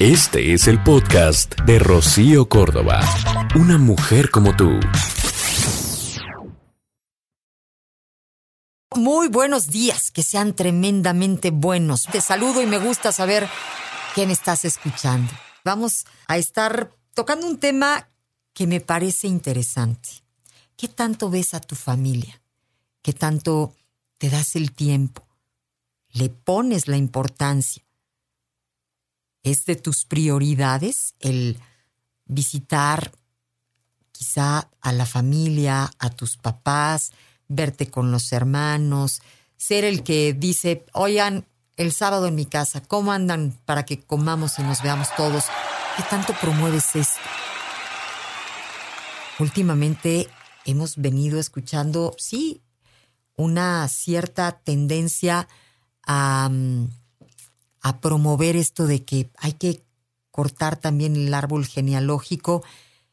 Este es el podcast de Rocío Córdoba. Una mujer como tú. Muy buenos días, que sean tremendamente buenos. Te saludo y me gusta saber quién estás escuchando. Vamos a estar tocando un tema que me parece interesante. ¿Qué tanto ves a tu familia? ¿Qué tanto te das el tiempo? ¿Le pones la importancia? ¿Es de tus prioridades el visitar quizá a la familia, a tus papás, verte con los hermanos, ser el que dice, oigan, el sábado en mi casa, ¿cómo andan para que comamos y nos veamos todos? ¿Qué tanto promueves esto? Últimamente hemos venido escuchando, sí, una cierta tendencia a... Mm, a promover esto de que hay que cortar también el árbol genealógico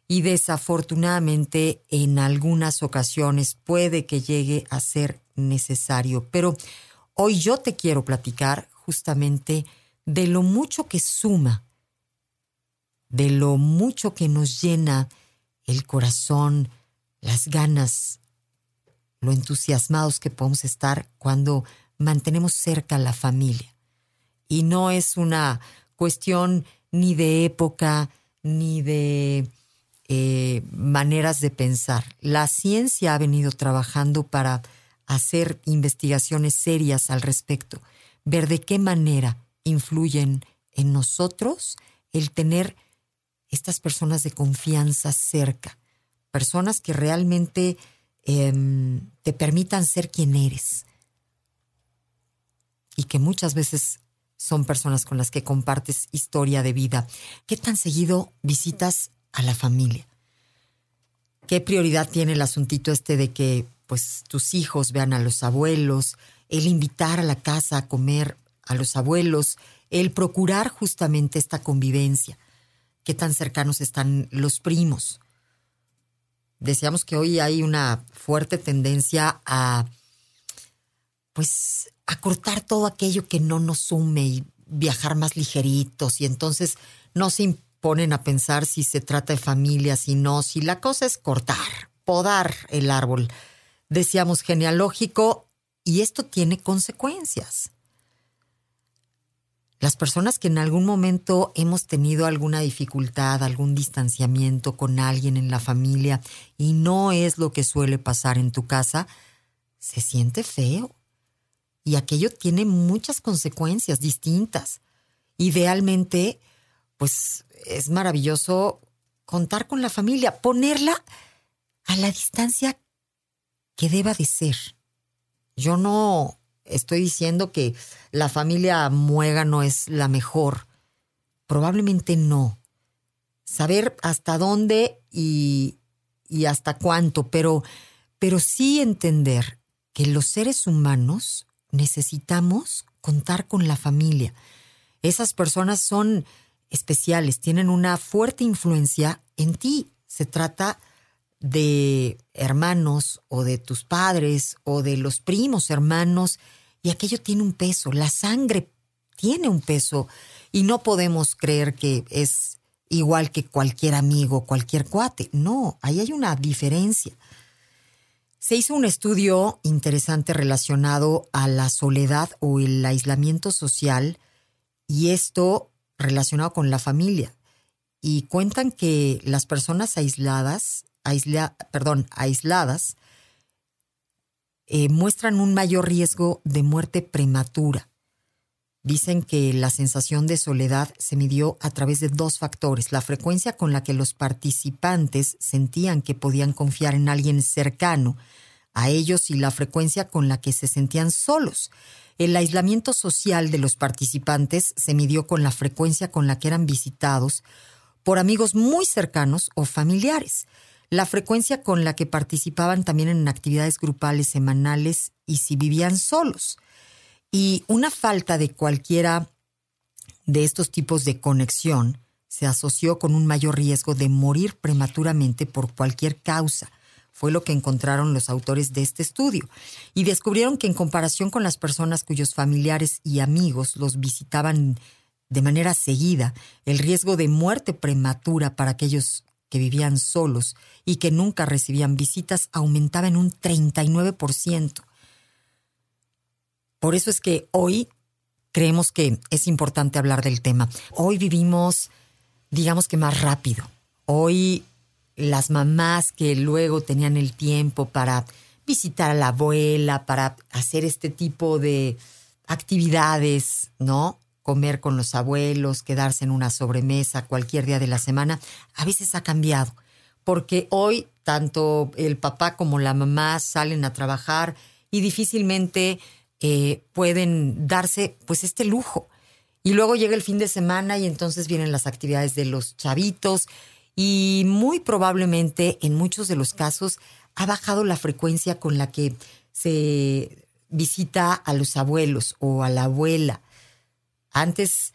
y desafortunadamente en algunas ocasiones puede que llegue a ser necesario. Pero hoy yo te quiero platicar justamente de lo mucho que suma, de lo mucho que nos llena el corazón, las ganas, lo entusiasmados que podemos estar cuando mantenemos cerca a la familia y no es una cuestión ni de época ni de eh, maneras de pensar. La ciencia ha venido trabajando para hacer investigaciones serias al respecto, ver de qué manera influyen en nosotros el tener estas personas de confianza cerca, personas que realmente em, te permitan ser quien eres y que muchas veces son personas con las que compartes historia de vida. ¿Qué tan seguido visitas a la familia? ¿Qué prioridad tiene el asuntito este de que pues tus hijos vean a los abuelos, el invitar a la casa a comer a los abuelos, el procurar justamente esta convivencia? ¿Qué tan cercanos están los primos? Deseamos que hoy hay una fuerte tendencia a pues acortar todo aquello que no nos sume y viajar más ligeritos y entonces no se imponen a pensar si se trata de familia, si no, si la cosa es cortar, podar el árbol, decíamos genealógico, y esto tiene consecuencias. Las personas que en algún momento hemos tenido alguna dificultad, algún distanciamiento con alguien en la familia y no es lo que suele pasar en tu casa, se siente feo y aquello tiene muchas consecuencias distintas. Idealmente, pues es maravilloso contar con la familia, ponerla a la distancia que deba de ser. Yo no estoy diciendo que la familia muega no es la mejor. Probablemente no. Saber hasta dónde y, y hasta cuánto, pero, pero sí entender que los seres humanos necesitamos contar con la familia. Esas personas son especiales, tienen una fuerte influencia en ti. Se trata de hermanos o de tus padres o de los primos hermanos y aquello tiene un peso, la sangre tiene un peso y no podemos creer que es igual que cualquier amigo, cualquier cuate. No, ahí hay una diferencia. Se hizo un estudio interesante relacionado a la soledad o el aislamiento social y esto relacionado con la familia. Y cuentan que las personas aisladas, aisladas, eh, muestran un mayor riesgo de muerte prematura. Dicen que la sensación de soledad se midió a través de dos factores, la frecuencia con la que los participantes sentían que podían confiar en alguien cercano a ellos y la frecuencia con la que se sentían solos. El aislamiento social de los participantes se midió con la frecuencia con la que eran visitados por amigos muy cercanos o familiares, la frecuencia con la que participaban también en actividades grupales semanales y si vivían solos y una falta de cualquiera de estos tipos de conexión se asoció con un mayor riesgo de morir prematuramente por cualquier causa. Fue lo que encontraron los autores de este estudio. Y descubrieron que en comparación con las personas cuyos familiares y amigos los visitaban de manera seguida, el riesgo de muerte prematura para aquellos que vivían solos y que nunca recibían visitas aumentaba en un 39%. Por eso es que hoy creemos que es importante hablar del tema. Hoy vivimos, digamos que más rápido. Hoy las mamás que luego tenían el tiempo para visitar a la abuela, para hacer este tipo de actividades, ¿no? Comer con los abuelos, quedarse en una sobremesa cualquier día de la semana, a veces ha cambiado. Porque hoy tanto el papá como la mamá salen a trabajar y difícilmente eh, pueden darse pues este lujo. Y luego llega el fin de semana y entonces vienen las actividades de los chavitos y muy probablemente en muchos de los casos ha bajado la frecuencia con la que se visita a los abuelos o a la abuela. Antes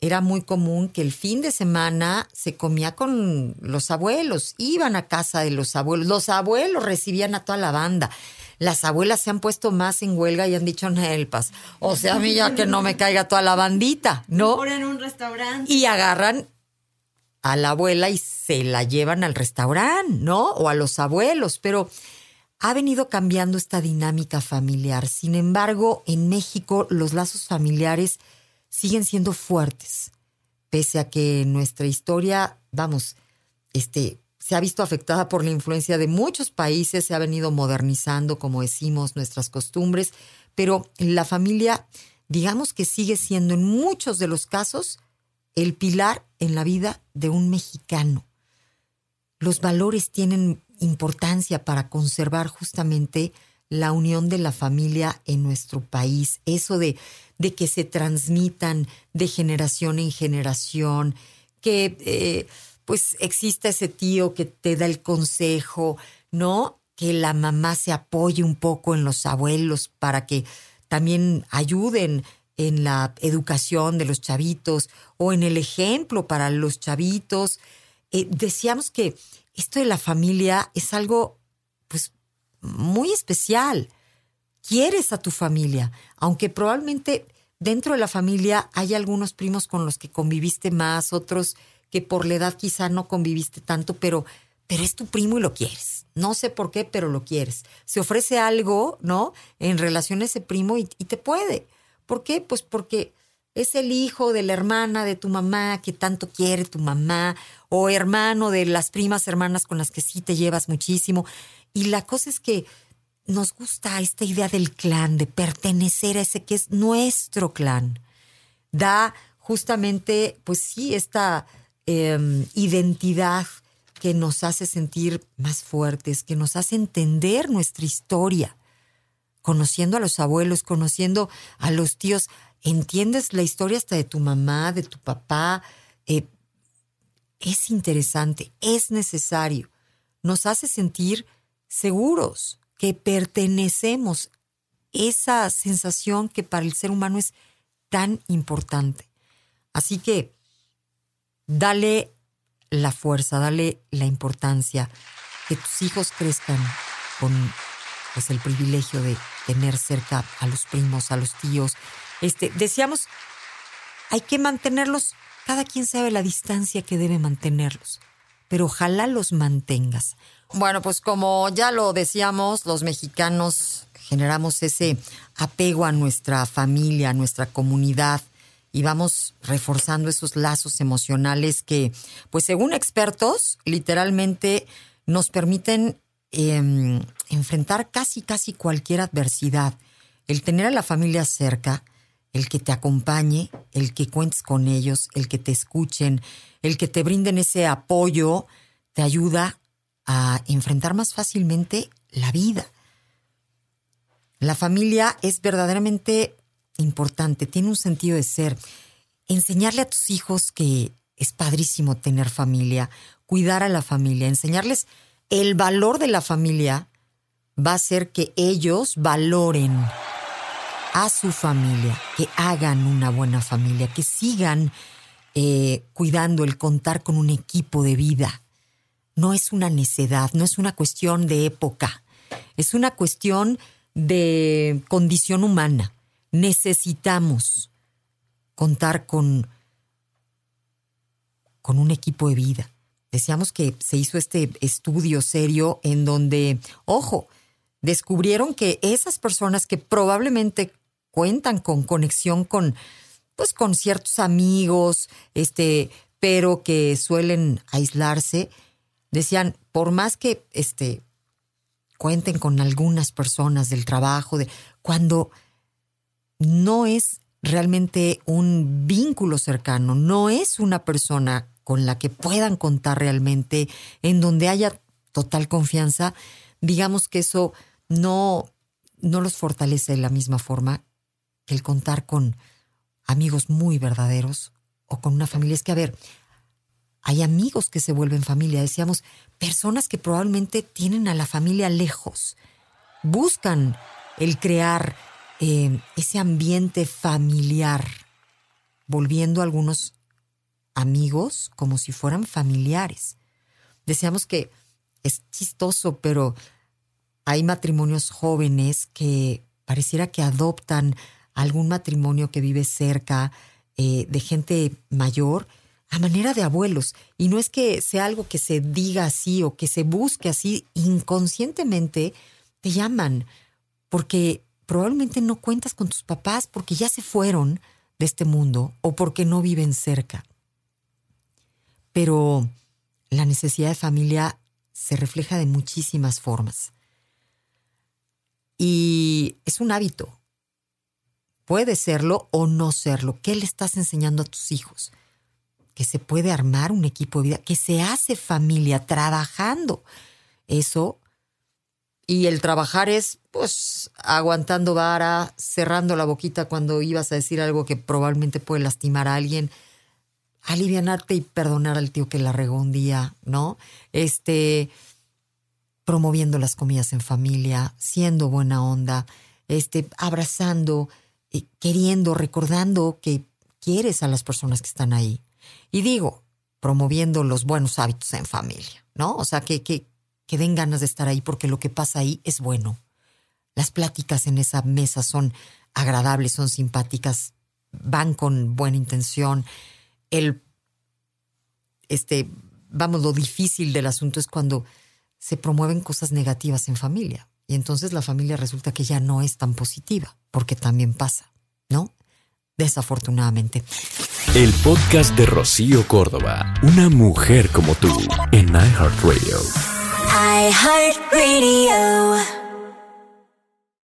era muy común que el fin de semana se comía con los abuelos, iban a casa de los abuelos, los abuelos recibían a toda la banda. Las abuelas se han puesto más en huelga y han dicho Nelpas. O sea, a mí ya que no me caiga toda la bandita, ¿no? Ponen un restaurante. Y agarran a la abuela y se la llevan al restaurante, ¿no? O a los abuelos, pero ha venido cambiando esta dinámica familiar. Sin embargo, en México los lazos familiares siguen siendo fuertes, pese a que nuestra historia, vamos, este, se ha visto afectada por la influencia de muchos países, se ha venido modernizando, como decimos, nuestras costumbres, pero la familia, digamos que sigue siendo en muchos de los casos el pilar en la vida de un mexicano. Los valores tienen importancia para conservar justamente la unión de la familia en nuestro país, eso de, de que se transmitan de generación en generación, que eh, pues exista ese tío que te da el consejo, ¿no? Que la mamá se apoye un poco en los abuelos para que también ayuden en la educación de los chavitos o en el ejemplo para los chavitos. Eh, decíamos que esto de la familia es algo pues muy especial. Quieres a tu familia, aunque probablemente dentro de la familia hay algunos primos con los que conviviste más, otros que por la edad quizá no conviviste tanto, pero, pero es tu primo y lo quieres. No sé por qué, pero lo quieres. Se ofrece algo, ¿no? En relación a ese primo y te puede. ¿Por qué? Pues porque es el hijo de la hermana de tu mamá que tanto quiere tu mamá, o hermano de las primas hermanas con las que sí te llevas muchísimo. Y la cosa es que nos gusta esta idea del clan, de pertenecer a ese que es nuestro clan. Da justamente, pues sí, esta em, identidad que nos hace sentir más fuertes, que nos hace entender nuestra historia conociendo a los abuelos, conociendo a los tíos, entiendes la historia hasta de tu mamá, de tu papá. Eh, es interesante, es necesario. Nos hace sentir seguros, que pertenecemos. Esa sensación que para el ser humano es tan importante. Así que dale la fuerza, dale la importancia, que tus hijos crezcan con pues el privilegio de tener cerca a los primos, a los tíos. Este, decíamos, hay que mantenerlos, cada quien sabe la distancia que debe mantenerlos, pero ojalá los mantengas. Bueno, pues como ya lo decíamos, los mexicanos generamos ese apego a nuestra familia, a nuestra comunidad y vamos reforzando esos lazos emocionales que, pues según expertos, literalmente nos permiten Em, enfrentar casi, casi cualquier adversidad. El tener a la familia cerca, el que te acompañe, el que cuentes con ellos, el que te escuchen, el que te brinden ese apoyo, te ayuda a enfrentar más fácilmente la vida. La familia es verdaderamente importante, tiene un sentido de ser. Enseñarle a tus hijos que es padrísimo tener familia, cuidar a la familia, enseñarles el valor de la familia va a ser que ellos valoren a su familia, que hagan una buena familia, que sigan eh, cuidando el contar con un equipo de vida. No es una necedad, no es una cuestión de época, es una cuestión de condición humana. Necesitamos contar con con un equipo de vida. Decíamos que se hizo este estudio serio en donde, ojo, descubrieron que esas personas que probablemente cuentan con conexión con, pues, con ciertos amigos, este, pero que suelen aislarse, decían, por más que este, cuenten con algunas personas del trabajo, de, cuando no es realmente un vínculo cercano, no es una persona con la que puedan contar realmente, en donde haya total confianza, digamos que eso no, no los fortalece de la misma forma que el contar con amigos muy verdaderos o con una familia. Es que, a ver, hay amigos que se vuelven familia, decíamos, personas que probablemente tienen a la familia lejos, buscan el crear eh, ese ambiente familiar, volviendo a algunos amigos como si fueran familiares. Decíamos que es chistoso, pero hay matrimonios jóvenes que pareciera que adoptan algún matrimonio que vive cerca eh, de gente mayor a manera de abuelos. Y no es que sea algo que se diga así o que se busque así, inconscientemente te llaman, porque probablemente no cuentas con tus papás porque ya se fueron de este mundo o porque no viven cerca. Pero la necesidad de familia se refleja de muchísimas formas. Y es un hábito. Puede serlo o no serlo. ¿Qué le estás enseñando a tus hijos? Que se puede armar un equipo de vida, que se hace familia trabajando. Eso. Y el trabajar es, pues, aguantando vara, cerrando la boquita cuando ibas a decir algo que probablemente puede lastimar a alguien alivianarte y perdonar al tío que la regó un día, ¿no? Este, promoviendo las comidas en familia, siendo buena onda, este, abrazando, eh, queriendo, recordando que quieres a las personas que están ahí. Y digo, promoviendo los buenos hábitos en familia, ¿no? O sea, que, que, que den ganas de estar ahí porque lo que pasa ahí es bueno. Las pláticas en esa mesa son agradables, son simpáticas, van con buena intención. El, este, vamos, lo difícil del asunto es cuando se promueven cosas negativas en familia. Y entonces la familia resulta que ya no es tan positiva, porque también pasa, ¿no? Desafortunadamente. El podcast de Rocío Córdoba, una mujer como tú, en iHeartRadio. iHeartRadio.